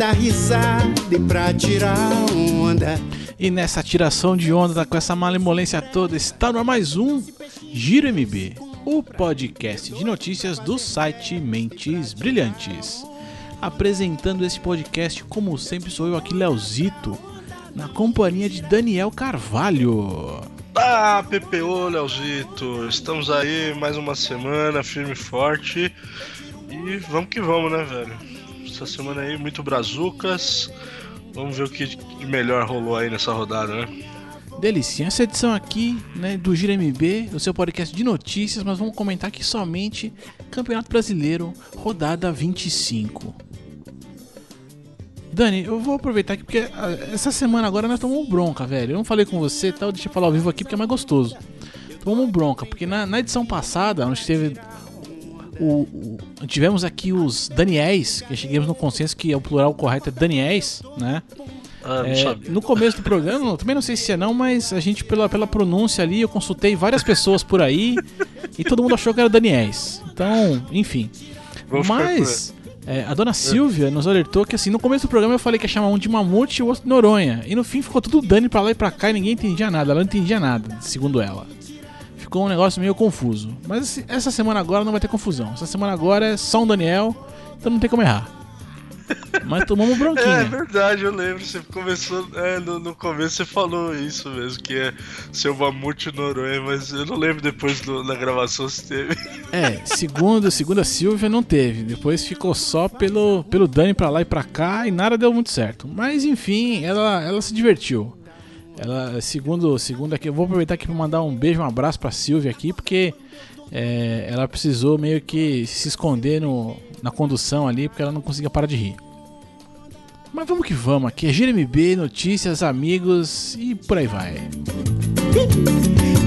dar risada e pra tirar onda. E nessa tiração de onda, com essa malemolência toda, está no mais um Giro MB, o podcast de notícias do site Mentes Brilhantes. Apresentando esse podcast, como sempre, sou eu aqui, Leozito, na companhia de Daniel Carvalho. Ah, PPO, Leozito, estamos aí mais uma semana, firme e forte. E vamos que vamos, né, velho? Essa semana aí, muito brazucas. Vamos ver o que melhor rolou aí nessa rodada, né? Delícia, essa edição aqui né, do Gira MB, o seu podcast de notícias, mas vamos comentar aqui somente Campeonato Brasileiro, rodada 25. Dani, eu vou aproveitar aqui porque ah, essa semana agora nós tomamos bronca, velho. Eu não falei com você tal, deixa eu falar ao vivo aqui porque é mais gostoso. Tomamos bronca, porque na, na edição passada, onde teve. O, o, tivemos aqui os Daniels, que chegamos no consenso que é o plural correto é Daniels, né? Ah, é, no começo do programa, também não sei se é não, mas a gente, pela, pela pronúncia ali, eu consultei várias pessoas por aí e todo mundo achou que era Daniels. Então, enfim. Mas é, a dona Silvia nos alertou que assim, no começo do programa eu falei que ia chamar um de Mamute e o outro de Noronha. E no fim ficou tudo Dani pra lá e pra cá e ninguém entendia nada. Ela não entendia nada, segundo ela. Ficou um negócio meio confuso. Mas essa semana agora não vai ter confusão. Essa semana agora é só um Daniel, então não tem como errar. Mas tomamos bronquinha. É verdade, eu lembro. Você começou. É, no, no começo você falou isso mesmo, que é seu mamute Noronha, mas eu não lembro depois do, da gravação se teve. É, segundo, segundo a Silvia não teve. Depois ficou só pelo, pelo Dani pra lá e pra cá e nada deu muito certo. Mas enfim, ela, ela se divertiu. Ela, segundo, segundo aqui, eu vou aproveitar aqui pra mandar um beijo, um abraço pra Silvia aqui, porque é, ela precisou meio que se esconder no, na condução ali, porque ela não conseguia parar de rir. Mas vamos que vamos, aqui é GMB, notícias, amigos e por aí vai.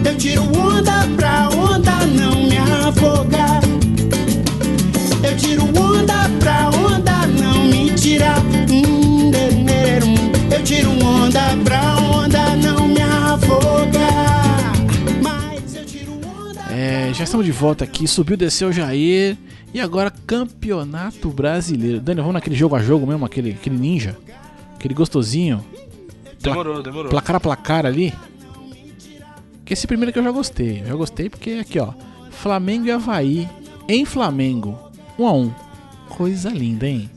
Eu tiro onda pra onda não me afogar. Já estamos de volta aqui. Subiu, desceu o Jair. E agora, Campeonato Brasileiro. Dani, vamos naquele jogo a jogo mesmo, aquele, aquele ninja. Aquele gostosinho. Demorou, demorou. Placar a placar ali. Que esse primeiro que eu já gostei. Eu já gostei porque aqui, ó. Flamengo e Havaí em Flamengo. 1 a 1 Coisa linda, hein?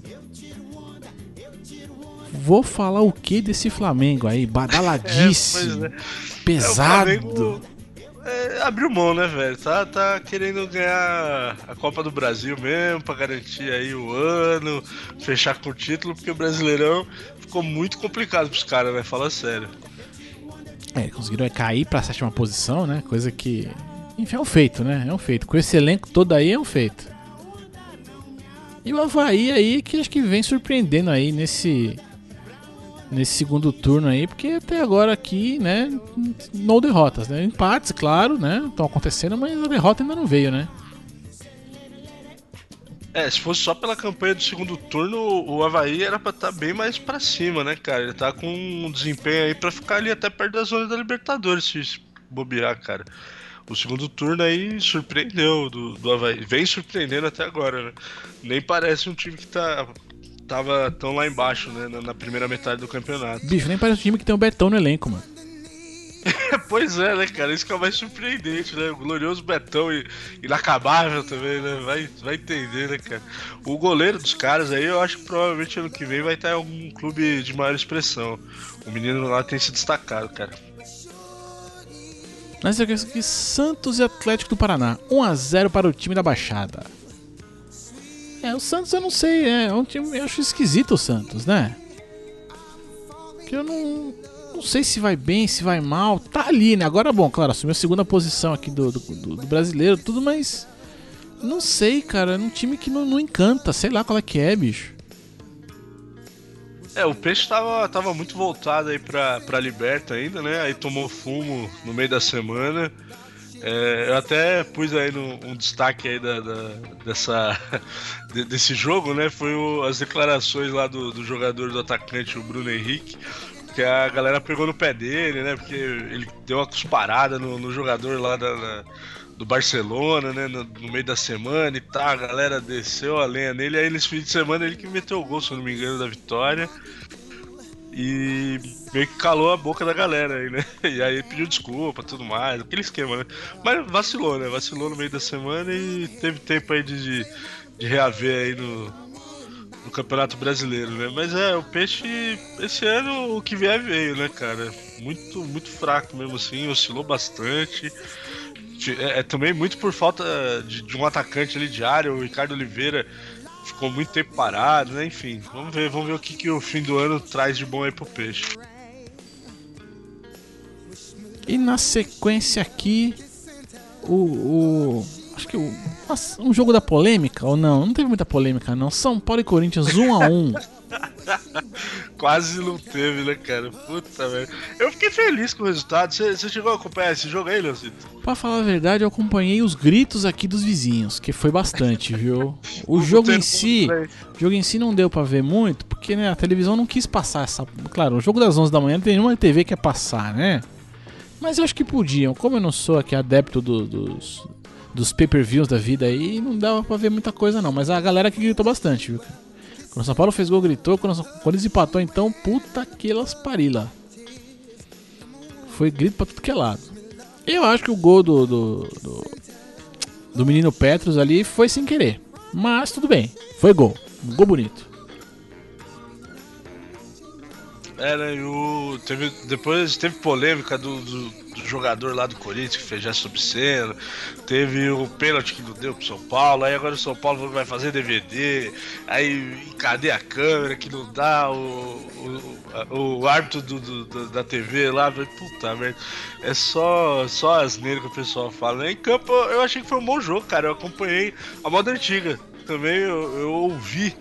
Vou falar o que desse Flamengo aí? Badaladíssimo. É, é. Pesado. É, é, abriu mão, né, velho? Tá, tá querendo ganhar a Copa do Brasil mesmo, pra garantir aí o ano, fechar com o título, porque o Brasileirão ficou muito complicado pros caras, né? Fala sério. É, conseguiram cair pra sétima posição, né? Coisa que. Enfim, é um feito, né? É um feito. Com esse elenco todo aí é um feito. E o Havaí aí que acho que vem surpreendendo aí nesse. Nesse segundo turno aí, porque até agora aqui, né, não derrotas, né? Empates, claro, né? Estão acontecendo, mas a derrota ainda não veio, né? É, se fosse só pela campanha do segundo turno, o Havaí era pra estar tá bem mais pra cima, né, cara? Ele tá com um desempenho aí pra ficar ali até perto da zona da Libertadores, se bobear, cara. O segundo turno aí surpreendeu do, do Havaí. Vem surpreendendo até agora, né? Nem parece um time que tá tava tão lá embaixo, né? Na, na primeira metade do campeonato. Bicho, nem parece um time que tem o Betão no elenco, mano. pois é, né, cara? Isso que é o mais surpreendente, né? O glorioso Betão e inacabável também, né? Vai, vai entender, né, cara? O goleiro dos caras aí, eu acho que provavelmente ano que vem vai estar em algum clube de maior expressão. O menino lá tem se destacado, cara. Quero que Santos e Atlético do Paraná. 1x0 para o time da Baixada. É, o Santos eu não sei, é, é um time, eu acho esquisito o Santos, né? Que eu não, não sei se vai bem, se vai mal. Tá ali, né? Agora, bom, claro, assumiu a segunda posição aqui do, do, do, do brasileiro, tudo, mas. Não sei, cara. É um time que não, não, encanta. Sei lá qual é que é, bicho. É, o peixe tava, tava muito voltado aí pra, pra Liberta ainda, né? Aí tomou fumo no meio da semana. É, eu até pus aí no, um destaque aí da, da dessa, de, desse jogo, né? Foi o, as declarações lá do, do jogador do atacante, o Bruno Henrique, porque a galera pegou no pé dele, né? Porque ele deu uma cusparada no, no jogador lá da, da, do Barcelona, né? No, no, meio da semana e tal. A galera desceu a lenha nele. Aí nesse fim de semana ele que meteu o gol, se eu não me engano, da vitória. E meio que calou a boca da galera aí, né? E aí pediu desculpa tudo mais, aquele esquema, né? Mas vacilou, né? Vacilou no meio da semana e teve tempo aí de, de, reaver aí no, no Campeonato Brasileiro, né? Mas é, o Peixe, esse ano o que vier veio, né, cara? Muito, muito fraco mesmo assim, oscilou bastante. É, é também muito por falta de, de um atacante ali de área, o Ricardo Oliveira ficou muito tempo parado, né? Enfim, vamos ver, vamos ver o que, que o fim do ano traz de bom aí pro peixe. E na sequência aqui, o, o acho que o, um jogo da polêmica ou não? Não teve muita polêmica não. São Paulo e Corinthians 1 a 1. Quase não teve, né, cara? Puta merda. Eu fiquei feliz com o resultado. Você chegou a acompanhar esse jogo aí, Leozito? Pra falar a verdade, eu acompanhei os gritos aqui dos vizinhos, que foi bastante, viu? O jogo em si, o jogo em si não deu para ver muito, porque né, a televisão não quis passar essa. Claro, o jogo das 11 da manhã tem uma TV que é passar, né? Mas eu acho que podiam. Como eu não sou aqui adepto do, dos, dos pay-per-views da vida aí, não dava pra ver muita coisa não. Mas a galera que gritou bastante, viu? Quando o São Paulo fez gol, gritou. Quando, quando eles empatou, então, puta que elas parila. Foi grito pra tudo que é lado. Eu acho que o gol do, do, do, do menino Petros ali foi sem querer. Mas tudo bem, foi gol. Um gol bonito. É, né, o, teve, depois teve polêmica do, do, do, jogador lá do Corinthians que fez gesto obsceno. Teve o pênalti que não deu pro São Paulo. Aí agora o São Paulo vai fazer DVD. Aí cadê a câmera que não dá? O, o, o árbitro do, do, da TV lá, puta merda. É só, só asneira que o pessoal fala. Né? Em campo eu achei que foi um bom jogo, cara. Eu acompanhei a moda antiga. Também eu, eu ouvi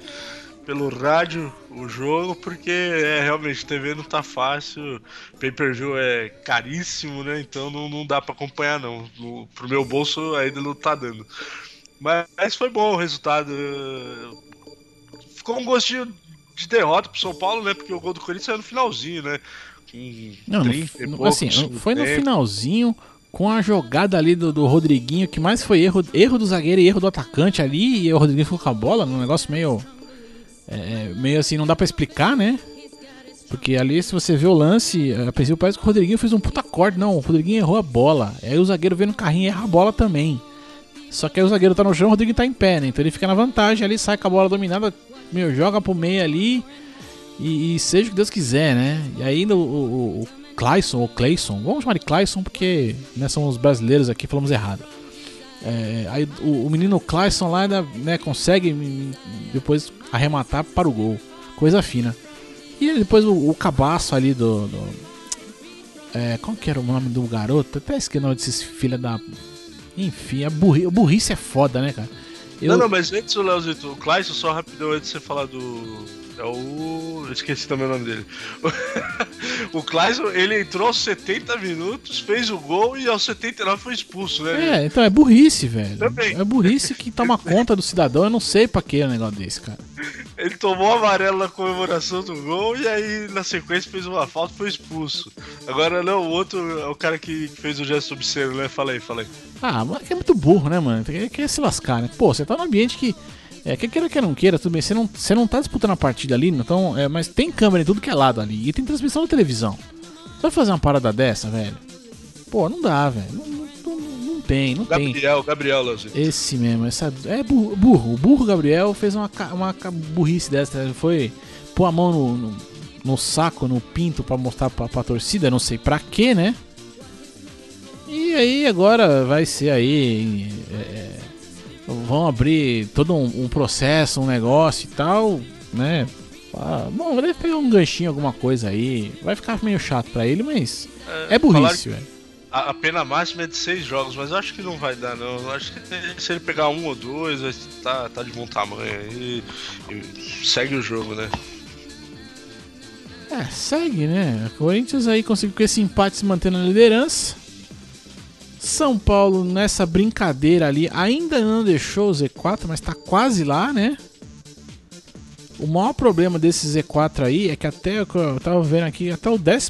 pelo rádio o jogo, porque é realmente TV não tá fácil, pay-per-view é caríssimo, né? Então não, não dá para acompanhar não. No, pro meu bolso ainda não tá dando. Mas, mas foi bom o resultado. Ficou um gostinho de derrota pro São Paulo, né? Porque o gol do Corinthians é no finalzinho, né? não, no, assim, foi no finalzinho com a jogada ali do, do Rodriguinho, que mais foi erro, erro do zagueiro e erro do atacante ali, e o Rodriguinho ficou com a bola, num negócio meio é, meio assim, não dá para explicar, né? Porque ali, se você vê o lance, a princípio parece que o Rodriguinho fez um puta corte. Não, o Rodriguinho errou a bola. Aí o zagueiro vem no carrinho e erra a bola também. Só que aí o zagueiro tá no chão, o Rodriguinho tá em pé, né? Então ele fica na vantagem ali, sai com a bola dominada, meu, joga pro meio ali e, e seja o que Deus quiser, né? E ainda o, o, o Clayson, ou Clayson, vamos chamar de Clayson porque né, são os brasileiros aqui, falamos errado. É, aí o, o, menino Clayson lá ainda né, consegue depois arrematar para o gol. Coisa fina. E depois o, o cabaço ali do. do é, qual que era o nome do garoto? Até esqueci o nome desses filha da. Enfim, a burri, burrice é foda, né, cara? Eu... Não, não, mas antes, o Leozito, o Clayson, só rapidão antes de você falar do é o. esqueci também o nome dele. o Clayson, ele entrou aos 70 minutos, fez o gol e aos 79 foi expulso, né? É, então é burrice, velho. Também. É burrice que toma conta do cidadão. Eu não sei pra que um negócio desse, cara. Ele tomou amarelo na comemoração do gol e aí na sequência fez uma falta e foi expulso. Agora não, o outro é o cara que fez o gesto obsceno, né? Fala aí, fala aí. Ah, mas é muito burro, né, mano? Quer se lascar, né? Pô, você tá num ambiente que é, que queira que não queira, tudo bem. Você não, você não tá disputando a partida ali, então. É, mas tem câmera em tudo que é lado ali. E tem transmissão na televisão. Você vai fazer uma parada dessa, velho? Pô, não dá, velho. Não, não, não, tem, não Gabriel, tem. Gabriel, Gabriel, Lanzinho. Esse mesmo, essa, é burro, burro. O burro Gabriel fez uma, uma burrice dessa. Foi pôr a mão no, no, no saco, no pinto pra mostrar pra, pra torcida, não sei pra quê, né? E aí agora vai ser aí. É, vão abrir todo um, um, processo, um negócio e tal, né? Ah, bom, deve pegar um ganchinho, alguma coisa aí. Vai ficar meio chato pra ele, mas é, é burrice, velho. A, a pena máxima é de seis jogos, mas eu acho que não vai dar, não. Eu acho que se ele pegar um ou dois, tá, tá de bom tamanho aí. E segue o jogo, né? É, segue, né? O Corinthians aí conseguiu com esse empate se manter na liderança. São Paulo nessa brincadeira ali ainda não deixou o Z4, mas tá quase lá, né? O maior problema desse Z4 aí é que até eu tava vendo aqui, até o 12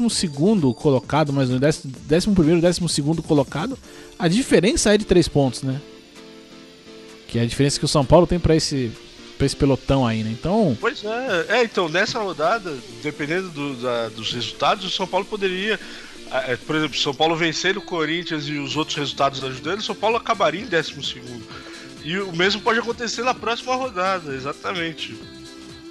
colocado, mas no 11 e 12 colocado, a diferença é de 3 pontos, né? Que é a diferença que o São Paulo tem para esse, pra esse pelotão aí, né? Então. Pois é, é então nessa rodada, dependendo do, da, dos resultados, o São Paulo poderia. É, por exemplo, São Paulo vencendo o Corinthians e os outros resultados ajudando, o São Paulo acabaria em 12 E o mesmo pode acontecer na próxima rodada, exatamente.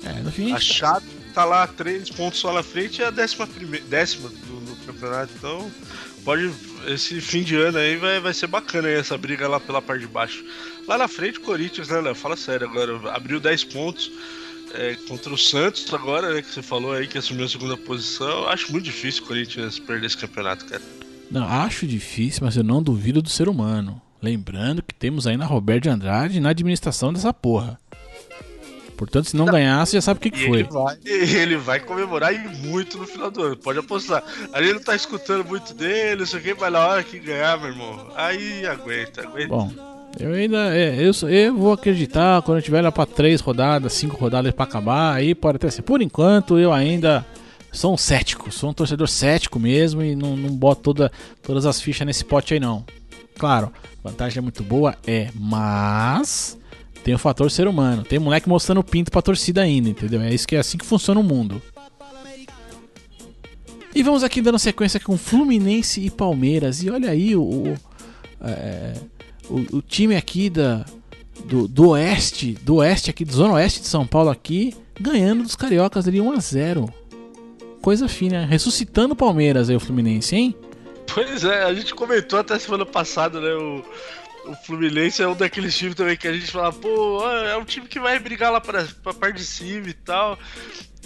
É, no fim. A Chape tá lá três pontos só na frente e a décima, primeira, décima do, do, campeonato. Então, pode. Esse fim de ano aí vai, vai ser bacana aí, essa briga lá pela parte de baixo. Lá na frente, o Corinthians, né, Léo? Fala sério agora. Abriu 10 pontos é, contra o Santos agora, né? Que você falou aí que assumiu a segunda posição. Acho muito difícil o Corinthians perder esse campeonato, cara. Não, acho difícil, mas eu não duvido do ser humano. Lembrando que temos aí na Roberto de Andrade na administração dessa porra. Portanto, se não, ganhar, você já sabe o que, que foi. Ele vai, ele vai comemorar e muito no final do ano, pode apostar. Ali ele não tá escutando muito dele, não sei o que, mas na hora que ganhar, meu irmão, aí aguenta, aguenta. Bom, eu ainda. É, eu, eu vou acreditar quando eu tiver lá pra três rodadas, cinco rodadas pra acabar, aí pode até ser. Por enquanto, eu ainda sou um cético, sou um torcedor cético mesmo e não, não boto toda, todas as fichas nesse pote aí não. Claro, vantagem é muito boa, é, mas tem o fator ser humano. Tem moleque mostrando pinto pra torcida ainda, entendeu? É isso que é assim que funciona o mundo. E vamos aqui dando sequência com Fluminense e Palmeiras. E olha aí o, o, é, o, o time aqui da, do, do, oeste, do oeste aqui, do zona oeste de São Paulo aqui, ganhando dos cariocas ali 1 a 0. Coisa fina, ressuscitando o Palmeiras aí o Fluminense, hein? Pois é, a gente comentou até semana passada, né, o o Fluminense é um daqueles times também que a gente fala, pô, é um time que vai brigar lá pra, pra parte de cima e tal.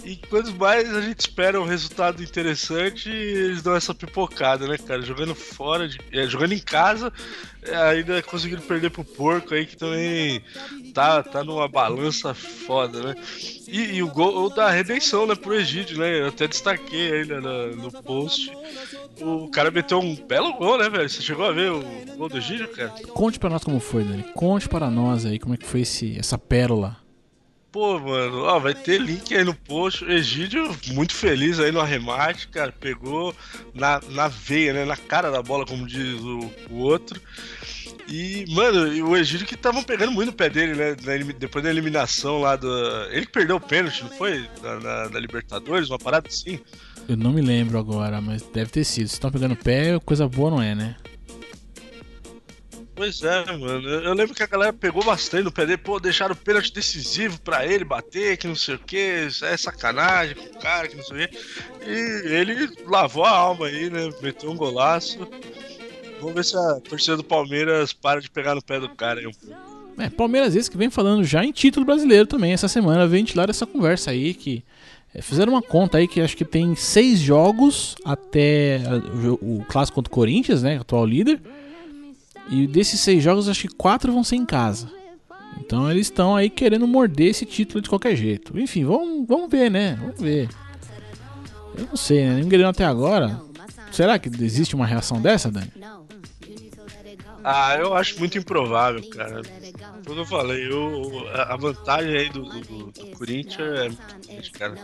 E quanto mais a gente espera um resultado interessante, eles dão essa pipocada, né, cara? Jogando fora, de, é, jogando em casa, é, ainda conseguindo perder pro porco aí, que também tá, tá numa balança foda, né? E, e o gol da redenção, né, pro Egídio, né? Eu até destaquei aí né, no, no post. O cara meteu um belo gol, né, velho? Você chegou a ver o gol do Egídio, cara? Conte pra nós como foi, Dani. Conte para nós aí como é que foi esse, essa pérola Pô, mano, ó, vai ter link aí no post. Egídio, muito feliz aí no arremate, cara. Pegou na, na veia, né? Na cara da bola, como diz o, o outro. E, mano, o Egídio que estavam pegando muito no pé dele, né? Depois da eliminação lá do. Ele que perdeu o pênalti, não foi? Na, na Libertadores, uma parada assim. Eu não me lembro agora, mas deve ter sido. Se estão pegando pé, coisa boa não é, né? Pois é, mano. Eu lembro que a galera pegou bastante no pé dele, pô, deixaram o pênalti decisivo pra ele bater, que não sei o que, é sacanagem com o cara, que não sei o que. E ele lavou a alma aí, né? Meteu um golaço. Vamos ver se a torcida do Palmeiras para de pegar no pé do cara aí um pouco. É, Palmeiras esse que vem falando já em título brasileiro também. Essa semana ventilaram essa conversa aí que é, fizeram uma conta aí que acho que tem seis jogos até o, o clássico contra o Corinthians, né, atual líder. E desses seis jogos, acho que quatro vão ser em casa. Então eles estão aí querendo morder esse título de qualquer jeito. Enfim, vamos, vamos ver, né? Vamos ver. Eu não sei, né? Ninguém até agora. Será que existe uma reação dessa, Dani? Ah, eu acho muito improvável, cara. Como eu falei, eu, a vantagem aí do, do, do Corinthians é muito cara.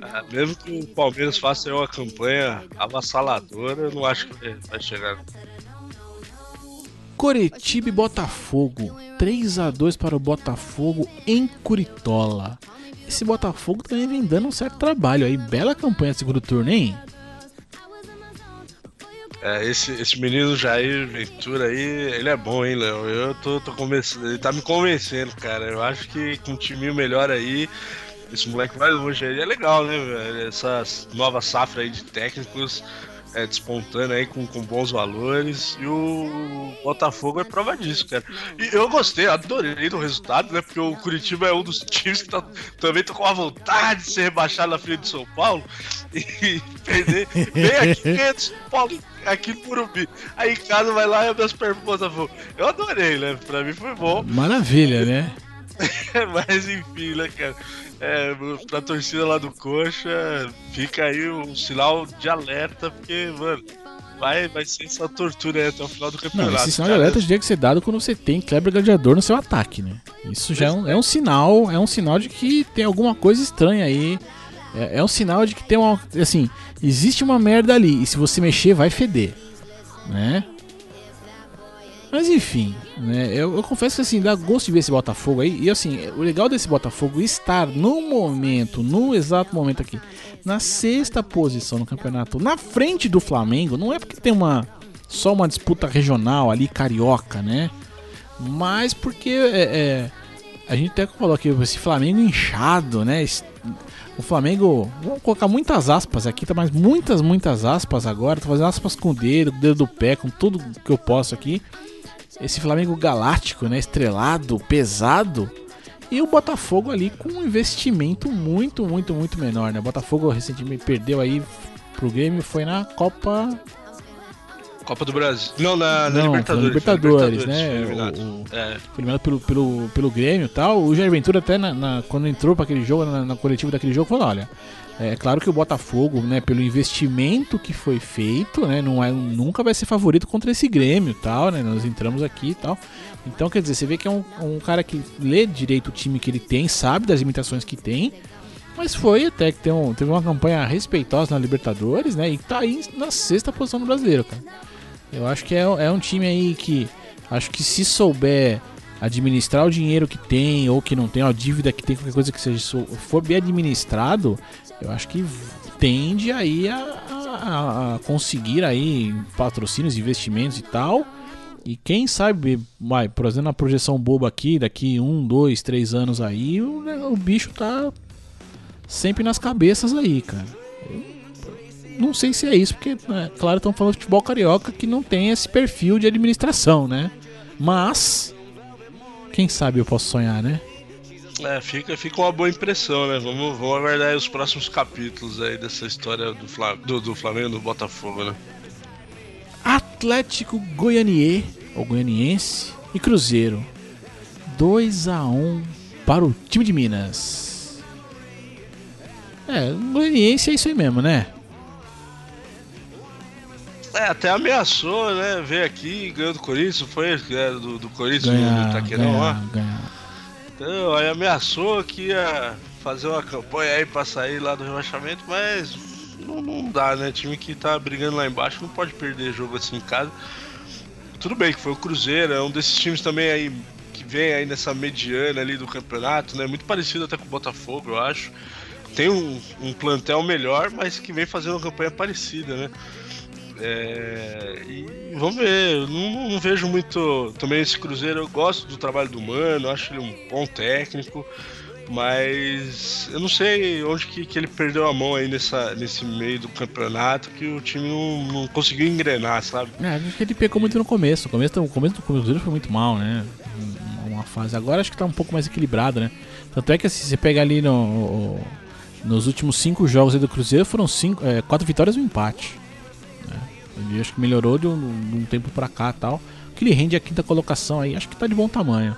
Ah, mesmo que o Palmeiras faça uma campanha avassaladora, eu não acho que vai chegar. Coritiba e Botafogo. 3 a 2 para o Botafogo em Curitola. Esse Botafogo também vem dando um certo trabalho aí. Bela campanha segundo turno, hein? É, esse, esse menino Jair Ventura aí, ele é bom, hein, Léo? Eu tô, tô convencendo, ele tá me convencendo, cara. Eu acho que com um time melhor aí, esse moleque vai longe aí. É legal, né, velho? Essa nova safra aí de técnicos é, despontando aí com, com bons valores. E o Botafogo é prova disso, cara. E eu gostei, adorei do resultado, né? Porque o Curitiba é um dos times que tá, também tô com a vontade de ser rebaixado na frente de São Paulo e perder bem aqui ganha de São Paulo. Aqui no Purubi. Aí em casa vai lá e abre as perguntas Botafogo. Eu adorei, né? Pra mim foi bom. Maravilha, né? Mas enfim, né, cara? É, pra torcida lá do Coxa, fica aí um sinal de alerta, porque, mano, vai, vai ser essa tortura aí até o final do campeonato. Não, esse sinal de alerta tinha que ser dado quando você tem Kleber Gladiador no seu ataque, né? Isso já é um, é um sinal, é um sinal de que tem alguma coisa estranha aí. É, é um sinal de que tem uma. Assim, existe uma merda ali. E se você mexer, vai feder. Né? Mas enfim, né? Eu, eu, confesso que assim, dá gosto de ver esse Botafogo aí. E assim, o legal desse Botafogo estar no momento, no exato momento aqui, na sexta posição no campeonato, na frente do Flamengo, não é porque tem uma só uma disputa regional ali, carioca, né? Mas porque é, é, a gente até falou aqui, esse Flamengo inchado, né? O Flamengo, vamos colocar muitas aspas aqui, tá? Mas muitas, muitas aspas agora. Tô fazendo aspas com o dedo, o dedo do pé, com tudo que eu posso aqui esse Flamengo galáctico, né, estrelado, pesado, e o Botafogo ali com um investimento muito, muito, muito menor, né? O Botafogo recentemente perdeu aí pro Grêmio, foi na Copa Copa do Brasil. Não, na, na Não, Libertadores. Libertadores, né? Foi eliminado. O, é. Eliminado pelo, pelo, pelo Grêmio e tal. O Jair Ventura até na, na, quando entrou para aquele jogo, na, na coletiva daquele jogo, falou, olha, é claro que o Botafogo, né, pelo investimento que foi feito, né, não é, nunca vai ser favorito contra esse Grêmio, tal, né? Nós entramos aqui e tal. Então, quer dizer, você vê que é um, um cara que lê direito o time que ele tem, sabe das limitações que tem, mas foi até que tem um, teve uma campanha respeitosa na Libertadores, né? E tá aí na sexta posição no brasileiro, cara. Eu acho que é, é um time aí que acho que se souber administrar o dinheiro que tem ou que não tem, a dívida que tem, qualquer coisa que seja, for bem administrado, eu acho que tende aí a, a, a conseguir aí patrocínios, investimentos e tal. E quem sabe, vai, por exemplo, na projeção boba aqui, daqui um, dois, três anos aí, o, o bicho tá sempre nas cabeças aí, cara. Não sei se é isso, porque, né, claro, estão falando de futebol carioca que não tem esse perfil de administração, né? Mas, quem sabe eu posso sonhar, né? É, fica, fica uma boa impressão, né? Vamos, vamos aguardar os próximos capítulos aí dessa história do, Flam do, do Flamengo do Botafogo, né? Atlético Goianier, ou Goianiense, e Cruzeiro. 2 a 1 para o time de Minas. É, Goianiense é isso aí mesmo, né? É, até ameaçou, né? Veio aqui, ganhou do Corinthians, foi é, do, do Corinthians Ganhar, no Taquerão lá. ganhar. Então, aí ameaçou que ia fazer uma campanha aí pra sair lá do rebaixamento, mas não, não dá, né? Time que tá brigando lá embaixo não pode perder jogo assim em casa. Tudo bem que foi o Cruzeiro, é um desses times também aí que vem aí nessa mediana ali do campeonato, né? Muito parecido até com o Botafogo, eu acho. Tem um, um plantel melhor, mas que vem fazendo uma campanha parecida, né? É, e vamos ver, eu não, não, vejo muito também esse Cruzeiro. Eu gosto do trabalho do Mano, acho ele um bom técnico, mas eu não sei onde que, que ele perdeu a mão aí nessa, nesse meio do campeonato que o time não, não conseguiu engrenar, sabe? É, acho que ele pecou muito no começo. O começo, o começo do Cruzeiro foi muito mal, né? Uma fase. Agora acho que tá um pouco mais equilibrado, né? Tanto é que assim, você pega ali no, nos últimos cinco jogos do Cruzeiro foram cinco, é, quatro vitórias e um empate. Ele acho que melhorou de um, de um tempo pra cá tal. Que ele rende a quinta colocação aí, acho que tá de bom tamanho.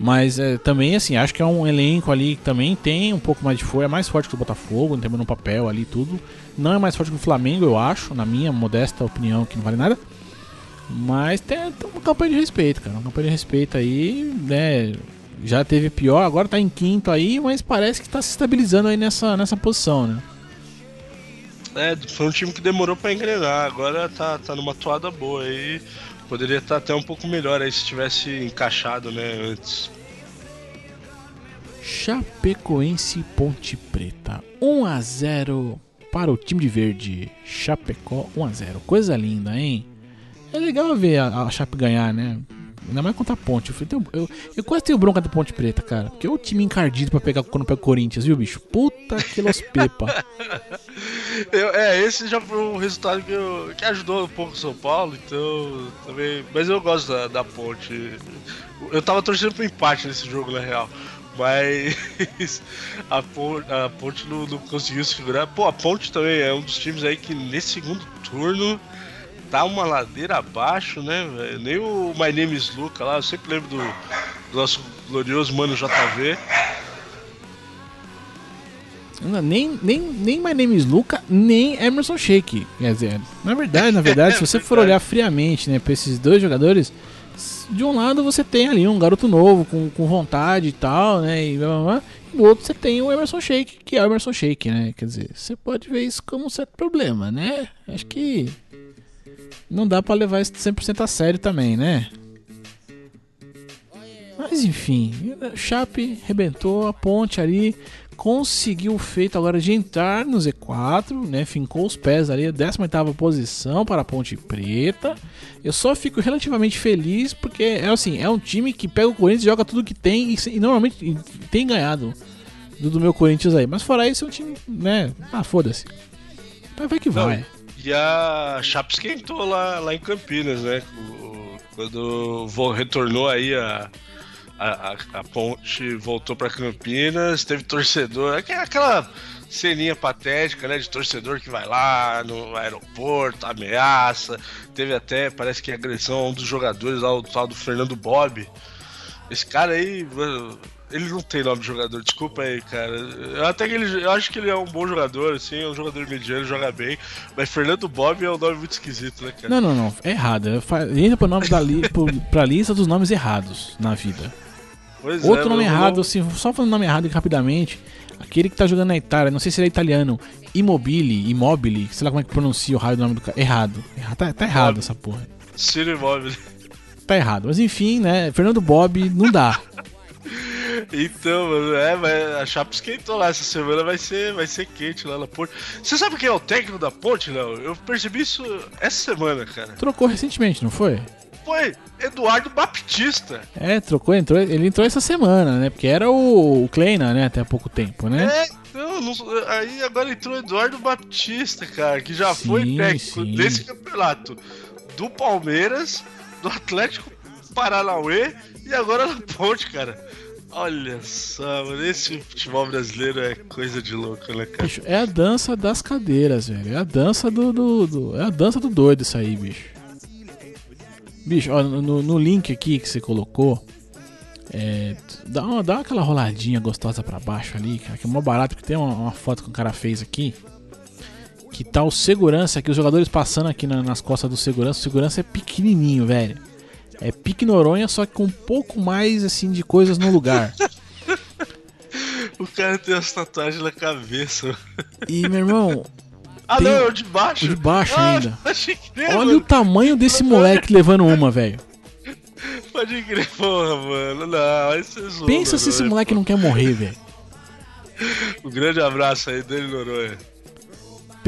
Mas é, também, assim, acho que é um elenco ali que também tem um pouco mais de força, é mais forte que o Botafogo, em termos no papel ali tudo. Não é mais forte que o Flamengo, eu acho, na minha modesta opinião, que não vale nada. Mas tem, tem uma campanha de respeito, cara. Uma campanha de respeito aí, né? Já teve pior, agora tá em quinto aí, mas parece que tá se estabilizando aí nessa, nessa posição, né? É, foi um time que demorou para engrenar, agora tá, tá numa toada boa aí. Poderia estar tá até um pouco melhor aí se tivesse encaixado, né, antes. Chapecoense Ponte Preta 1 a 0 para o time de verde. Chapecó 1 a 0. Coisa linda, hein? É legal ver a, a Chape ganhar, né? Ainda mais contra a Ponte. Eu, tenho, eu, eu, quase tenho bronca da Ponte Preta, cara. Porque é o time encardido pra pegar quando pega o Corinthians, viu, bicho? Puta que los pepa. eu, é, esse já foi um resultado que, eu, que ajudou um pouco o São Paulo, então também. Mas eu gosto da, da Ponte. Eu tava torcendo pro empate nesse jogo, na real. Mas a Ponte, a Ponte não, não conseguiu se figurar. Pô, a Ponte também é um dos times aí que nesse segundo turno tá uma ladeira abaixo, né? Nem o My Name is Luca lá, eu sempre lembro do, do nosso glorioso mano JV. Não, Nem, nem, nem My Name is Luca, nem Emerson Shake. Quer dizer, na verdade, na verdade, se você for olhar friamente, né, pra esses dois jogadores, de um lado você tem ali um garoto novo, com, com vontade e tal, né? E, blá, blá, blá, e do outro você tem o Emerson Shake, que é o Emerson Shake, né? Quer dizer, você pode ver isso como um certo problema, né? Acho que não dá pra levar isso 100% a sério também, né? Mas enfim, Chape rebentou a ponte ali, conseguiu o feito agora de entrar no Z4, né? Fincou os pés ali, 18 posição para a Ponte Preta. Eu só fico relativamente feliz porque é assim, é um time que pega o Corinthians, joga tudo que tem e, e normalmente e tem ganhado do, do meu Corinthians aí. Mas fora isso, é um time, né? Ah, foda-se. Mas vai que vai. E a Chape esquentou lá, lá em Campinas, né? Quando retornou aí a, a, a, ponte, voltou pra Campinas, teve torcedor, aque- aquela ceninha patética, né? De torcedor que vai lá no aeroporto, ameaça. Teve até, parece que agressão a um dos jogadores lá, o tal do Fernando Bob. Esse cara aí, mano, ele não tem nome de jogador, desculpa aí, cara. Eu até que ele, eu acho que ele é um bom jogador, assim, é um jogador mediano, joga bem. Mas Fernando Bob é um nome muito esquisito, né, cara? Não, não, não. É errado. Fa- Entra pro nome da li pro, pra lista dos nomes errados na vida. Pois Outro é, nome errado, não- assim, só falando nome errado rapidamente. Aquele que tá jogando na Itália, não sei se ele é italiano. Immobile, Immobile, sei lá como é que pronuncia o raio do nome do cara. Errado. Erra- Tá, tá errado Immobile. essa porra. Ciro Imóvel. Tá errado. Mas enfim, né? Fernando Bob não dá. Então, mano, é, mas a Chape esquentou lá. Essa semana vai ser, vai ser quente lá na ponte. Você sabe quem é o técnico da ponte, Léo? Eu percebi isso essa semana, cara. Trocou recentemente, não foi? Foi Eduardo Baptista. É, trocou, entrou, ele entrou essa semana, né? Porque era o, o Kleina, né? Até há pouco tempo, né? É, não, não- aí agora entrou Eduardo Baptista, cara, que já foi Sim, técnico sim. desse campeonato do Palmeiras, do Atlético Paranauê e agora na Ponte, cara. Olha só, mano, esse futebol brasileiro é coisa de louco, né, cara? Bicho, é a dança das cadeiras, velho. É a dança do, do, do- É a dança do doido isso aí, bicho. Bicho, ó, no, no link aqui que você colocou, é, dá, uma, dá aquela roladinha gostosa pra baixo ali, cara, que é mó barato, porque tem uma, uma foto que o cara fez aqui. Que tá o segurança aqui, os jogadores passando aqui na- nas costas do segurança. O segurança é pequenininho, velho. É pique Noronha, só que com um pouco mais, assim, de coisas no lugar. O cara tem as tatuagens na cabeça. E, meu irmão, Ah, Tem- não, é o de baixo. o de baixo ah, ainda. Olha o mano. tamanho desse moleque levando uma, velho. Pode crer, porra, mano. Não, aí você zoou, Pensa se esse Noronha, moleque não quer morrer, velho. pô. Um grande abraço aí dele, Noronha.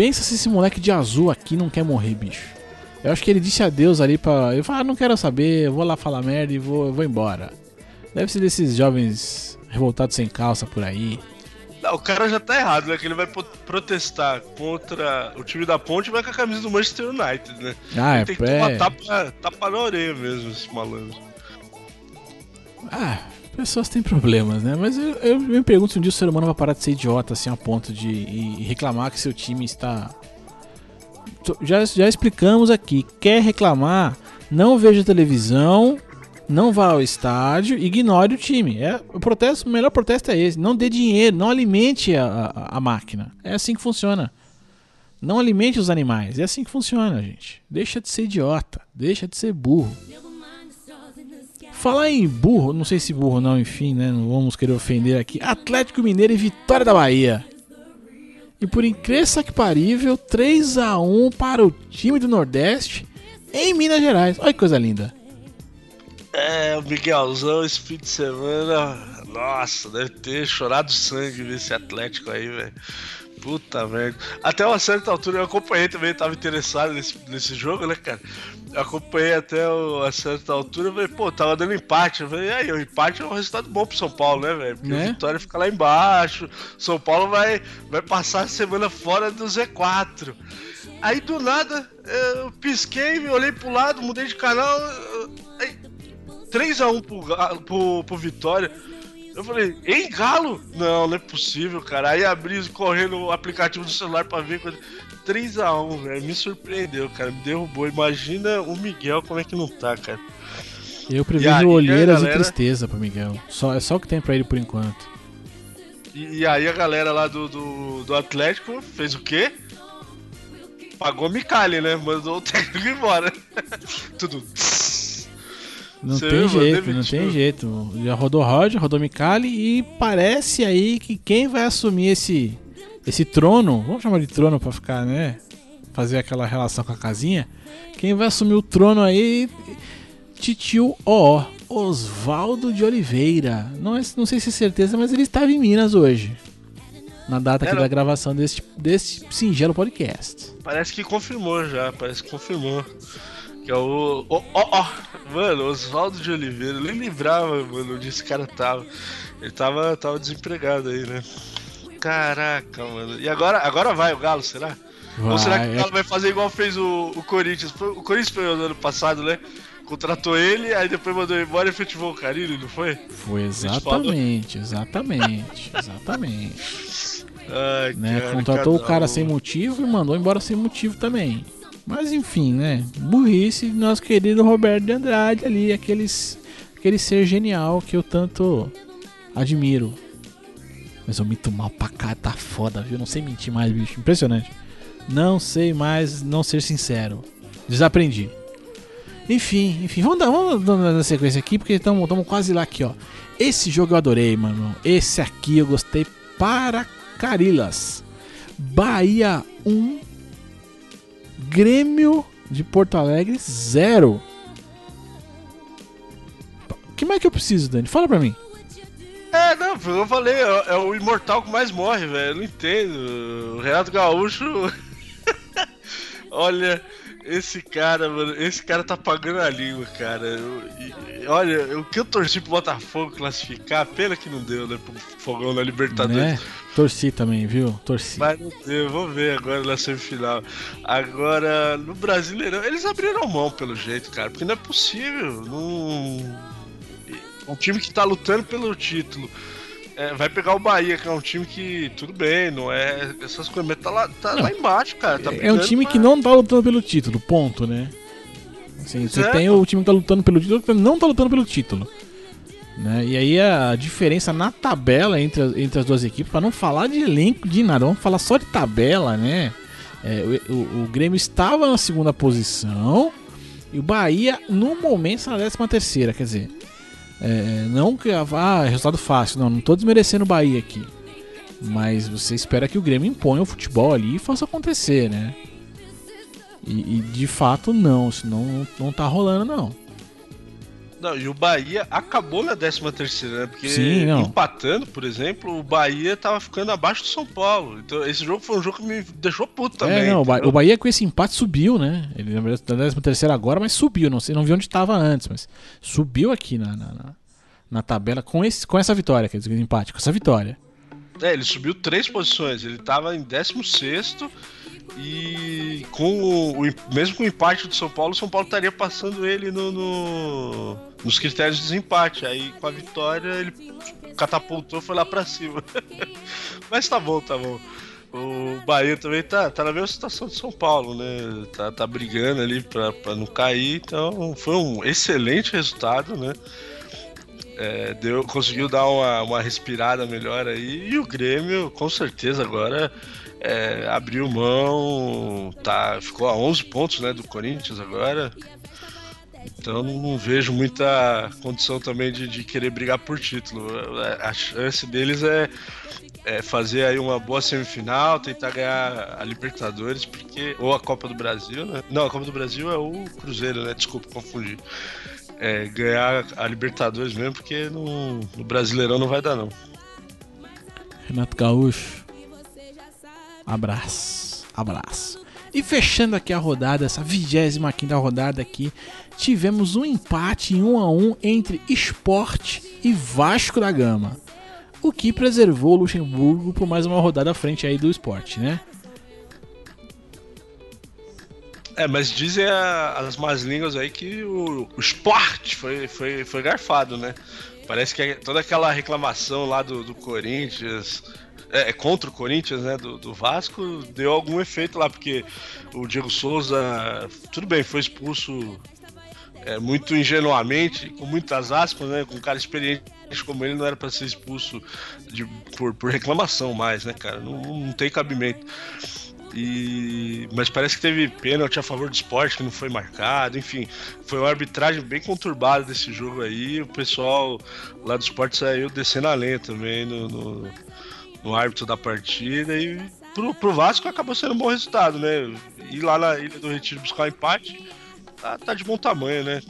Pensa se esse moleque de azul aqui não quer morrer, bicho. Eu acho que ele disse adeus ali pra. Ele falou, ah, não quero saber, eu vou lá falar merda e vou, vou embora. Deve ser desses jovens revoltados sem calça por aí. Não, o cara já tá errado, né? Que ele vai protestar contra o time da Ponte e vai com a camisa do Manchester United, né? Ah, Ele é, tem que tomar é. tapa, tapa na orelha mesmo, esse malandro. Ah, pessoas têm problemas, né? Mas eu, eu me pergunto se um dia o ser humano vai parar de ser idiota assim a ponto de e- e reclamar que seu time está. Já, já explicamos aqui. Quer reclamar? Não veja televisão, não vá ao estádio, ignore o time. É, o protesto, o melhor protesto é esse. Não dê dinheiro, não alimente a, a, a máquina. É assim que funciona. Não alimente os animais. É assim que funciona, gente. Deixa de ser idiota. Deixa de ser burro. Falar em burro, não sei se burro não, enfim, né? Não vamos querer ofender aqui. Atlético Mineiro e Vitória da Bahia. E por incrível que parível, 3 a 1 para o time do Nordeste em Minas Gerais. Olha que coisa linda. É, o Miguelzão esse fim de semana. Nossa, deve ter chorado sangue ver esse Atlético aí, velho. Puta merda. Até uma certa altura eu acompanhei também, tava interessado nesse, nesse jogo, né, cara? Eu acompanhei até uma certa altura e falei, pô, tava dando empate. Eu falei, e aí, o empate é um resultado bom pro São Paulo, né, velho? Porque Né? a vitória fica lá embaixo. São Paulo vai, vai passar a semana fora do Z4. Aí do nada, eu pisquei, me olhei pro lado, mudei de canal. Aí, 3x1 pro, pro, pro Vitória. Eu falei, em Galo? Não, não é possível, cara. Aí abri correndo o aplicativo do celular pra ver. quando- 3x1, velho. Me surpreendeu, cara. Me derrubou. Imagina o Miguel como é que não tá, cara. Eu prevejo aí, olheiras galera? e tristeza pro Miguel. Só, é só o que tem pra ele por enquanto. E, e aí a galera lá do, do, do Atlético fez o quê? Pagou Micali, né? Mandou o técnico embora. Tudo. Não Você tem jeito, não Demitiu. tem jeito. Já rodou Roger, rodou Micali e parece aí que quem vai assumir esse esse trono, vamos chamar de trono pra ficar, né? Fazer aquela relação com a casinha. Quem vai assumir o trono aí? Titio O, Oswaldo de Oliveira. Não, é- não sei se é certeza, mas ele estava em Minas hoje. Na data aqui Era- da gravação deste, deste singelo podcast. Parece que confirmou já, parece que confirmou. Que é o. Ó, ó, ó. Mano, Oswaldo de Oliveira, eu nem lembrava, mano, onde esse cara tava. Ele tava, tava desempregado aí, né? Caraca, mano. E agora, agora vai o Galo, será? Ou será que Vai, o Galo vai fazer igual fez o, o Corinthians? O Corinthians foi no ano passado, né? Contratou ele, aí depois mandou embora e efetivou o Carilli, não foi? Foi exatamente, exatamente, exatamente. Ai, né? cara, Contratou o cara um. sem motivo e mandou embora sem motivo também. Mas enfim, né? Burrice do nosso querido Roberto de Andrade ali, aqueles, aquele ser genial que eu tanto admiro. Mas eu minto mal pra cá, tá foda, viu? Não sei mentir mais, bicho. Impressionante. Não sei mais não ser sincero. Desaprendi. Enfim, enfim, vamos dar, vamos dar na sequência aqui, porque estamos quase lá aqui, ó. Esse jogo eu adorei, mano. Esse aqui eu gostei para carilas. Bahia 1, Grêmio de Porto Alegre 0. O que mais que eu preciso, Dani? Fala pra mim. É, não, eu falei, é, é o imortal que mais morre, velho. Não entendo. O Renato Gaúcho. Olha, esse cara, mano, esse cara tá pagando a língua, cara. Eu- e- olha, o que eu torci pro Botafogo classificar, pena que não deu, né? Pro fogão na Libertadores. Né? Torci também, viu? Torci. Mas não deu, vamos ver agora na semifinal. Agora, no Brasileirão, eles abriram mão pelo jeito, cara, porque não é possível. Não... Um time que tá lutando pelo título. É, vai pegar o Bahia, que é um time que, tudo bem, não é essas coisas, mas tá lá, tá Não. lá embaixo, cara. Tá é um time pra- que não tá lutando pelo título, ponto, né? Assim, você É. tem o time que tá lutando pelo título que não tá lutando pelo título. Né? E aí a diferença na tabela entre, as- entre as duas equipes, pra não falar de elenco, de nada, vamos falar só de tabela, né? É, o, o- o Grêmio estava na segunda posição e o Bahia, no momento, está na décima terceira. Quer dizer, é, não que ah, é resultado fácil, não, não tô desmerecendo o Bahia aqui. Mas você espera que o Grêmio imponha o futebol ali e faça acontecer, né? E, e de fato não, senão não, não tá rolando não. Não, e o Bahia acabou na 13 terceira, né? Porque Sim, empatando, por exemplo, o Bahia tava ficando abaixo do São Paulo. Então esse jogo foi um jogo que me deixou puto também. é, não, o, Ba- entendeu? o Bahia com esse empate subiu, né? Ele na verdade tá na 13 terceira agora, mas subiu. Não sei, não vi onde estava antes, mas subiu aqui na, na, na- na tabela com, esse, com essa vitória, quer dizer, empate, com essa vitória. É, ele subiu três posições. Ele tava em 16 e com o, o- mesmo com o empate do São Paulo, o São Paulo estaria passando ele no, no- nos critérios de desempate. Aí com a vitória ele catapultou, foi lá pra cima. Mas tá bom, tá bom. O Bahia também tá, tá na mesma situação de São Paulo, né? Tá, tá brigando ali pra, pra não cair. Então foi um excelente resultado, né? É, deu, conseguiu dar uma, uma respirada melhor aí. E o Grêmio, com certeza, agora é, abriu mão. Tá, ficou a 11 pontos né, do Corinthians agora. Então não vejo muita condição também de, de querer brigar por título. A, a chance deles é, é fazer aí uma boa semifinal, tentar ganhar a Libertadores, porque ou a Copa do Brasil, né? Não, a Copa do Brasil é o Cruzeiro, né? Desculpa, confundi. É, ganhar a Libertadores mesmo, porque no, no Brasileirão não vai dar, não. Renato Gaúcho. Abraço. Abraço. E fechando aqui a rodada, essa 25 rodada aqui, tivemos um empate em 1 a 1 entre Sport e Vasco da Gama. O que preservou o Luxemburgo por mais uma rodada à frente aí do Sport, né? É, mas dizem a- as más línguas aí que o, o esporte foi, foi, foi garfado, né? Parece que toda aquela reclamação lá do, do Corinthians, é, contra o Corinthians, né, do, do Vasco, deu algum efeito lá, porque o Diego Souza, tudo bem, foi expulso é, muito ingenuamente, com muitas aspas, né, com um cara experiente como ele não era para ser expulso de, por, por reclamação mais, né, cara? Não, não tem cabimento. E... Mas parece que teve pênalti a favor do esporte que não foi marcado, enfim, foi uma arbitragem bem conturbada desse jogo aí. O pessoal lá do esporte saiu descendo a lenha também no, no, no árbitro da partida e pro, pro Vasco acabou sendo um bom resultado, né? Ir lá na Ilha do Retiro buscar um empate tá, tá de bom tamanho, né?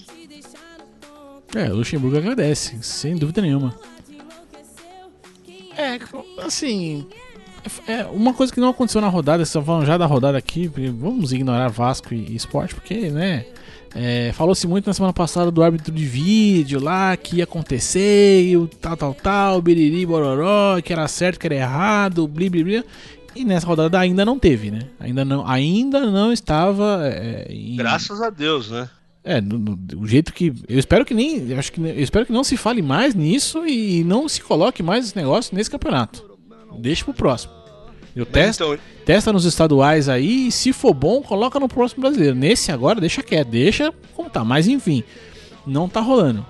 É, Luxemburgo agradece, sem dúvida nenhuma. É, assim, é, uma coisa que não aconteceu na rodada, estão falando já da rodada aqui, vamos ignorar Vasco e, e Esporte, porque, né? É, Falou-se muito na semana passada do árbitro de vídeo lá, que ia acontecer, e o tal, tal, tal, biriri, bororó, que era certo, que era errado, bli, bli, bli. E nessa rodada ainda não teve, né? Ainda não, ainda não estava. É, em... Graças a Deus, né? É, do, jeito que. Eu espero que nem. Acho que, eu espero que não se fale mais nisso e não se coloque mais esse negócio nesse campeonato. Deixa pro próximo. Eu testa, então... testa nos estaduais aí e se for bom, coloca no próximo brasileiro. Nesse agora, deixa quieto, deixa como tá. Mas enfim, não tá rolando.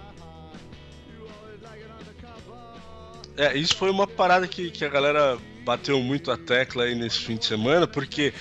É, isso foi uma parada que, que a galera bateu muito a tecla aí nesse fim de semana, porque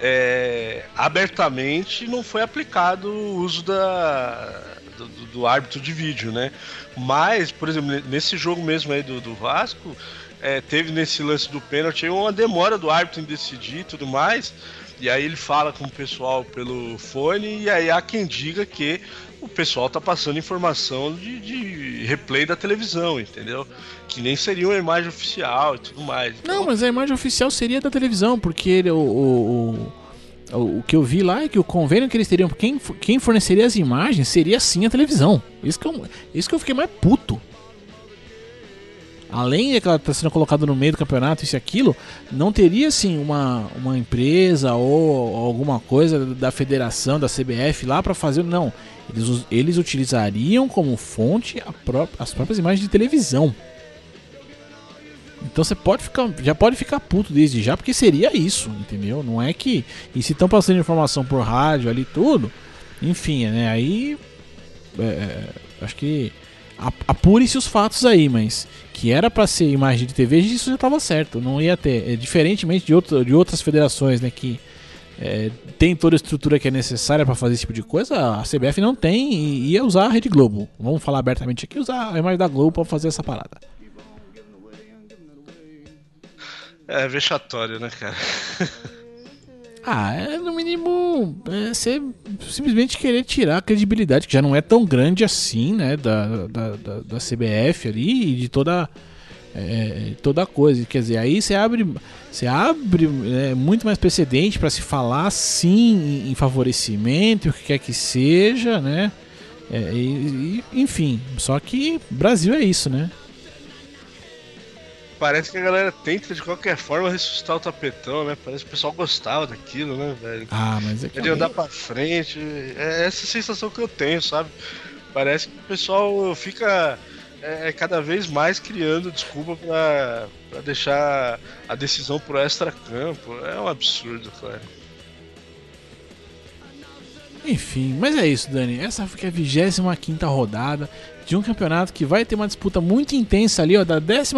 é, abertamente não foi aplicado o uso da, do, do, árbitro de vídeo, né? Mas, por exemplo, nesse jogo mesmo aí do, do Vasco, é, teve nesse lance do pênalti uma demora do árbitro em decidir e tudo mais. E aí ele fala com o pessoal pelo fone, e aí há quem diga que o pessoal tá passando informação de, de replay da televisão, entendeu? Que nem seria uma imagem oficial e tudo mais. Então... Não, mas a imagem oficial seria da televisão, porque ele, o, o, o, o, que eu vi lá é que o convênio que eles teriam, quem, quem forneceria as imagens seria sim a televisão. Isso que eu, isso que eu fiquei mais puto além de ela está sendo colocada no meio do campeonato, isso e aquilo, não teria assim uma, uma empresa ou alguma coisa da federação, da CBF lá para fazer. Não. Eles, eles utilizariam como fonte pró as próprias imagens de televisão. Então você pode ficar, já pode ficar puto desde já, porque seria isso, entendeu? Não é que. E se estão passando informação por rádio ali tudo, enfim, né? Aí. É, é acho que apure-se os fatos aí, mas que era para ser imagem de TV, isso já estava certo, não ia ter. É, diferentemente de, outro, de outras federações, né, que é, tem toda a estrutura que é necessária para fazer esse tipo de coisa, a CBF não tem e ia usar a Rede Globo. Vamos falar abertamente aqui, usar a imagem da Globo para fazer essa parada. É vexatório, né, cara? Ah, é no mínimo é você simplesmente querer tirar a credibilidade, que já não é tão grande assim, né? Da, da, da, da CBF ali e de toda, é, toda coisa. Quer dizer, aí você abre, você abre é, muito mais precedente para se falar sim em, favorecimento, o que quer que seja, né? É, e, e, enfim, só que Brasil é isso, né? Parece que a galera tenta de qualquer forma ressuscitar o tapetão, né? Parece que o pessoal gostava daquilo, né, velho? Ah, mas é que. Ele andar pra frente. É essa sensação que eu tenho, sabe? Parece que o pessoal fica é, é cada vez mais criando desculpa pra, pra deixar a decisão pro extra-campo. É um absurdo, cara. Enfim, mas é isso, Dani. Essa foi a 25 rodada de um campeonato que vai ter uma disputa muito intensa ali, ó, da 12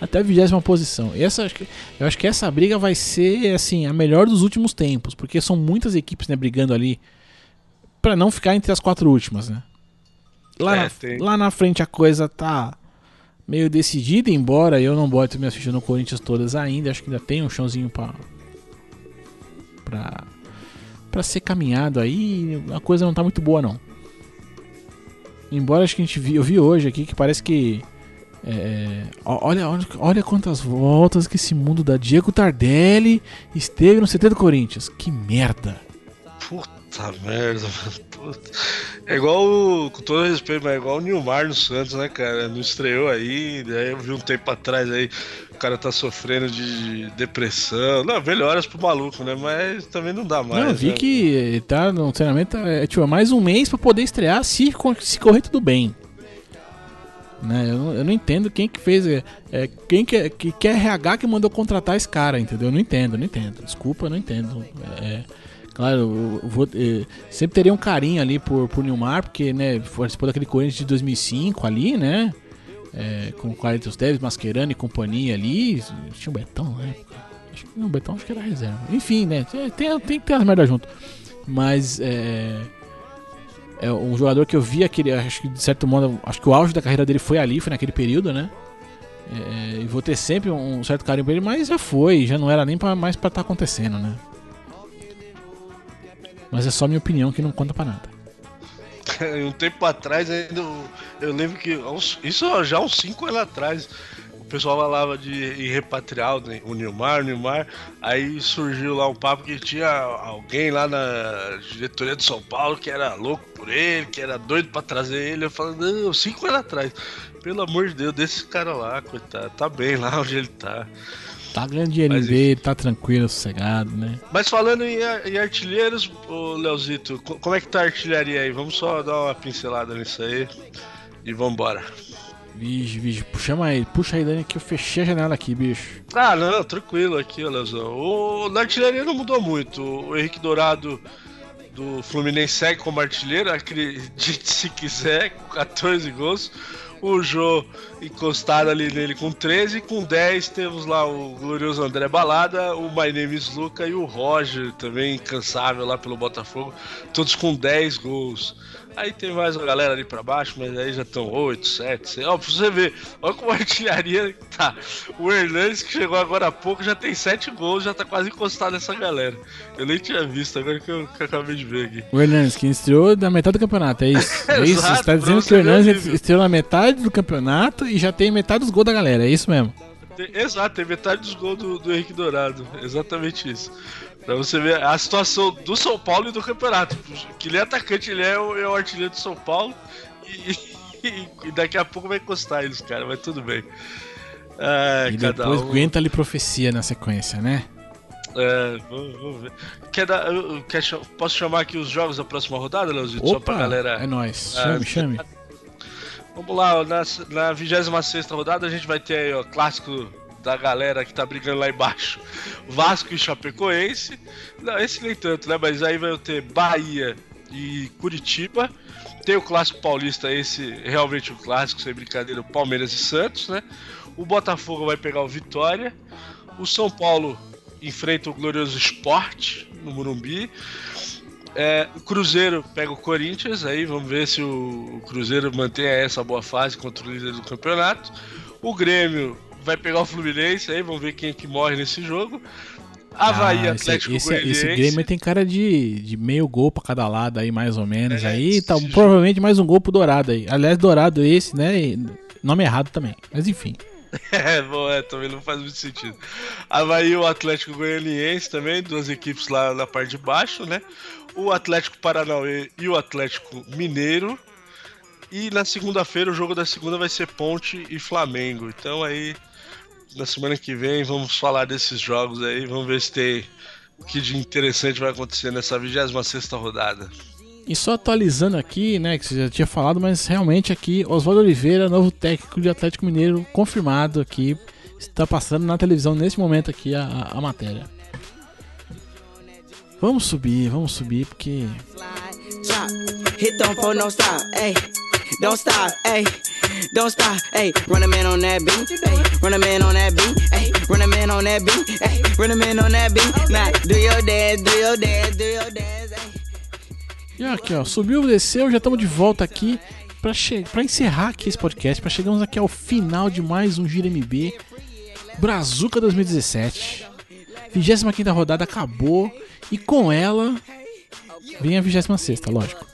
até a 20 posição. E essa, eu acho que essa briga vai ser assim a melhor dos últimos tempos, porque são muitas equipes né, brigando ali para não ficar entre as quatro últimas, né? Lá, é, na, lá na frente a coisa tá meio decidida, embora eu não bote minhas fichas no Corinthians todas ainda, acho que ainda tem um chãozinho para para para ser caminhado aí, a coisa não tá muito boa não. Embora acho que a gente vi, eu vi hoje aqui que parece que é, olha, olha, olha quantas voltas que esse mundo da Diego Tardelli esteve no CT do Corinthians. Que merda. Puta merda, Puta. É igual, com todo respeito, mas é igual o Nilmar no Santos, né, cara? Não estreou aí, daí eu vi um tempo atrás aí cara tá sofrendo de depressão. Não, melhoras pro maluco, né? Mas também não dá mais. Não, eu vi né? que tá no treinamento é, tipo, é mais um mês para poder estrear se, se correr tudo bem. Né? Eu, não, eu não entendo quem que fez. É, é quem que, que quer RH que mandou contratar esse cara, entendeu? Eu não entendo, não entendo. Desculpa, eu não entendo. É, claro, eu vou, é, sempre teria um carinho ali por, por Nilmar, porque né, participou daquele Corinthians de 2005 ali, né? É, com Carlitos Teves, Mascherano e companhia ali. Tinha o Betão na época. Acho que, não, o Betão acho que era reserva. Enfim, né? Tem, tem que ter as merdas junto. Mas é. É um jogador que eu vi aquele. Acho que de certo modo. Acho que o auge da carreira dele foi ali, foi naquele período, né? É, e vou ter sempre um certo carinho por ele, mas já foi, já não era nem pra, mais pra estar tá acontecendo, né? Mas é só minha opinião que não conta pra nada. um tempo atrás ainda eu lembro que isso já uns 5 anos atrás o pessoal falava de ir repatriar o Nilmar, o Nilmar, aí surgiu lá um papo que tinha alguém lá na diretoria de São Paulo que era louco por ele, que era doido para trazer ele. Eu falei, não, cinco anos atrás, pelo amor de Deus, desse cara lá, coitado, tá bem lá onde ele tá. Tá ganhando dinheiro dele, tá tranquilo, sossegado, né? Mas falando em, em artilheiros, ô Leozito, como é que tá a artilharia aí? Vamos só dar uma pincelada nisso aí e vambora. Vixe, vixe, puxa aí, puxa aí, Dani, que eu fechei a janela aqui, bicho. Ah, não, tranquilo aqui, Leozão. O, na artilharia não mudou muito. O Henrique Dourado do Fluminense segue como artilheiro, acredite se quiser, com 14 gols o Jô encostado ali nele com 13, com 10 temos lá o glorioso André Balada, o My Name is Luca e o Roger, também incansável lá pelo Botafogo, todos com 10 gols. Aí tem mais uma galera ali pra baixo, mas aí já estão 8, 7, 6. Ó, pra você ver, olha como a artilharia tá. O Hernandes, que chegou agora há pouco, já tem 7 gols, já tá quase encostado nessa galera. Eu nem tinha visto, agora que eu, que eu acabei de ver aqui. O Hernandes, que estreou na metade do campeonato, é isso? É isso? Você tá dizendo que o Hernandes estreou na metade do campeonato e já tem metade dos gols da galera, é isso mesmo? exato, tem metade dos gols do, do Henrique Dourado. Exatamente isso. Pra você ver a situação do São Paulo e do campeonato. Que ele é atacante, ele é o, é o artilheiro do São Paulo. E, e, e, daqui a pouco vai encostar eles, cara, mas tudo bem. e depois um... aguenta ali profecia na sequência, né? É, vamos, vamos ver. Quer dar, quer, posso chamar aqui os jogos da próxima rodada, Leozito? Só pra galera. É nóis. Chame, ah, chame. Vamos lá, na, na 26 rodada a gente vai ter aí, ó, clássico da galera que tá brigando lá embaixo. Vasco e Chapecoense. Não, esse nem tanto, né? Mas aí vai ter Bahia e Curitiba. Tem o clássico paulista, esse realmente o clássico, sem brincadeira, o Palmeiras e Santos, né? O Botafogo vai pegar o Vitória. O São Paulo enfrenta o glorioso Sport no Morumbi. É, o Cruzeiro pega o Corinthians, aí vamos ver se o, Cruzeiro mantém essa boa fase contra o líder do campeonato. O Grêmio vai pegar o Fluminense, aí vamos ver quem é que morre nesse jogo. Havaí, ah, Atlético esse, esse, esse Grêmio tem cara de, de meio gol pra cada lado aí, mais ou menos. É, aí tá provavelmente mais um gol pro Dourado aí. Aliás, Dourado esse, né? Nome errado também. Mas enfim. É, bom, é, também não faz muito sentido. Havaí o Atlético Goianiense também, duas equipes lá na parte de baixo, né? O Atlético Paranauê e o Atlético Mineiro. E na segunda-feira, o jogo da segunda vai ser Ponte e Flamengo. Então aí na semana que vem vamos falar desses jogos aí, vamos ver se tem o que de interessante vai acontecer nessa 26 rodada. E só atualizando aqui, né, que você já tinha falado, mas realmente aqui, Oswaldo Oliveira, novo técnico de Atlético Mineiro, confirmado aqui, está passando na televisão nesse momento aqui a, a matéria. Vamos subir, vamos subir, porque. Hit Don't stop, hey. Don't stop, hey. Run a man on that beat, hey. Run a man on that beat, hey. Run a man on that beat, hey. Run a man on that beat. Now, do your dance, do your dance, do your dance, hey. E aqui, ó, subiu, desceu, já estamos de volta aqui para encerrar aqui esse podcast, para chegarmos aqui ao final de mais um Gira MB Brazuca 2017. 25 rodada acabou e com ela vem a 26, lógico.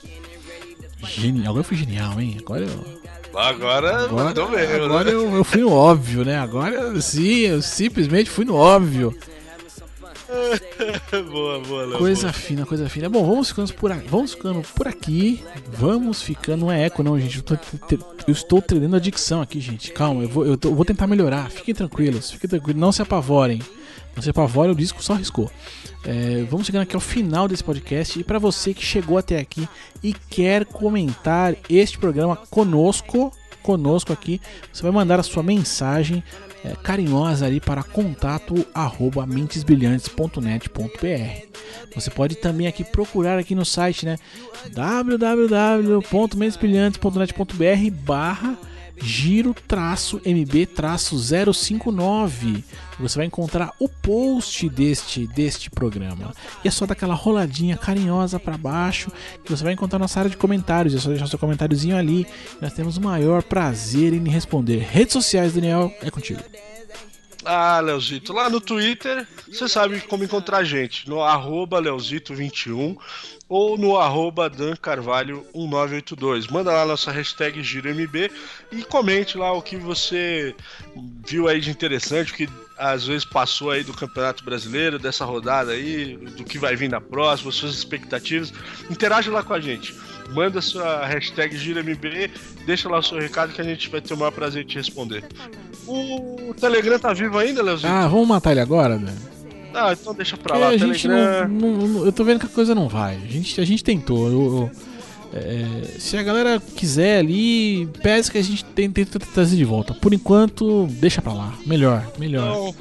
Genial. Agora eu fui genial, hein? Agora eu. Agora, agora, mesmo, agora né? eu, eu fui no óbvio, né? Agora sim, eu simplesmente fui no óbvio. boa, boa, Léo, Coisa boa. fina, coisa fina. Bom, vamos ficando por aqui. Vamos ficando por aqui. Vamos ficando. Não é eco, não, gente. Eu, tô, eu estou treinando a dicção aqui, gente. Calma, eu vou, eu, tô, eu vou tentar melhorar. Fiquem tranquilos, fiquem tranquilos. Não se apavorem. Não se apavorem, o disco só riscou. É, vamos chegando aqui ao final desse podcast. E para você que chegou até aqui e quer comentar este programa conosco, conosco aqui, você vai mandar a sua mensagem é, carinhosa ali para contato arroba mentesbrilhantes.net.br. Você pode também aqui procurar aqui no site, né? www.mentesbrilhantes.net.br barra giro-mb-059. Você vai encontrar o post deste, deste programa. E é só dar aquela roladinha carinhosa para baixo que você vai encontrar nossa área de comentários. É só deixar seu comentáriozinho ali. Nós temos o maior prazer em responder. Redes sociais, Daniel, é contigo. Ah, Leozito, lá no Twitter, você sabe como encontrar a gente, no arroba Leozito21 ou no arroba Dan Carvalho 1982. Manda lá nossa hashtag GiroMB e comente lá o que você viu aí de interessante, o que às vezes passou aí do Campeonato Brasileiro, dessa rodada aí, do que vai vir na próxima, suas expectativas. Interage lá com a gente. Manda sua hashtag GiroMB, deixa lá o seu recado que a gente vai ter o maior prazer de te responder. O Telegram tá vivo ainda, Leozito? Ah, vamos matar ele agora, velho? Ah, então deixa pra lá. a gente Telegram. não- não- Eu tô vendo que a coisa não vai. A gente, a gente tentou. eu- eu- é, se a galera quiser ali, peça que a gente tente trazer de volta. Por enquanto, deixa pra lá. Melhor, melhor. Então,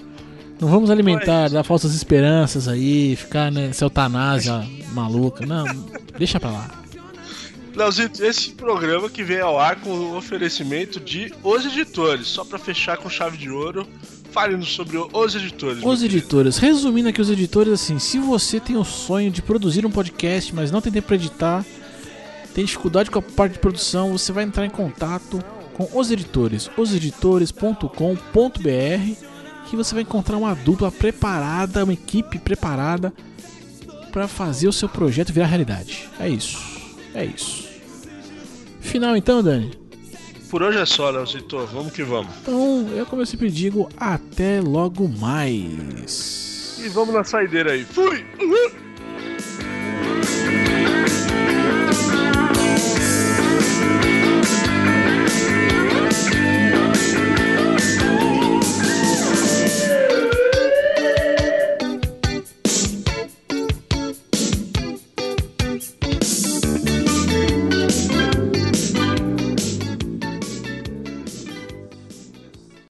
Não vamos alimentar, Mas- dar falsas esperanças aí, ficar nessa eutanásia maluca. Não, deixa pra lá. Leozito, esse programa que vem ao ar com o oferecimento de Os Editores. Só pra fechar com chave de ouro, fale-nos sobre Os Editores. Os editores, resumindo aqui os editores, assim, se você tem o sonho de produzir um podcast, mas não tem tempo pra editar, tem dificuldade com a parte de produção, você vai entrar em contato com os editores, oseditores.com.br, que você vai encontrar uma dupla preparada, uma equipe preparada para fazer o seu projeto virar realidade. É isso. É isso. Final então, Dani. Por hoje é só, Leozito. Vamos que vamos. Então, eu como eu sempre digo, até logo mais. E vamos na saideira aí. Fui! Uhul!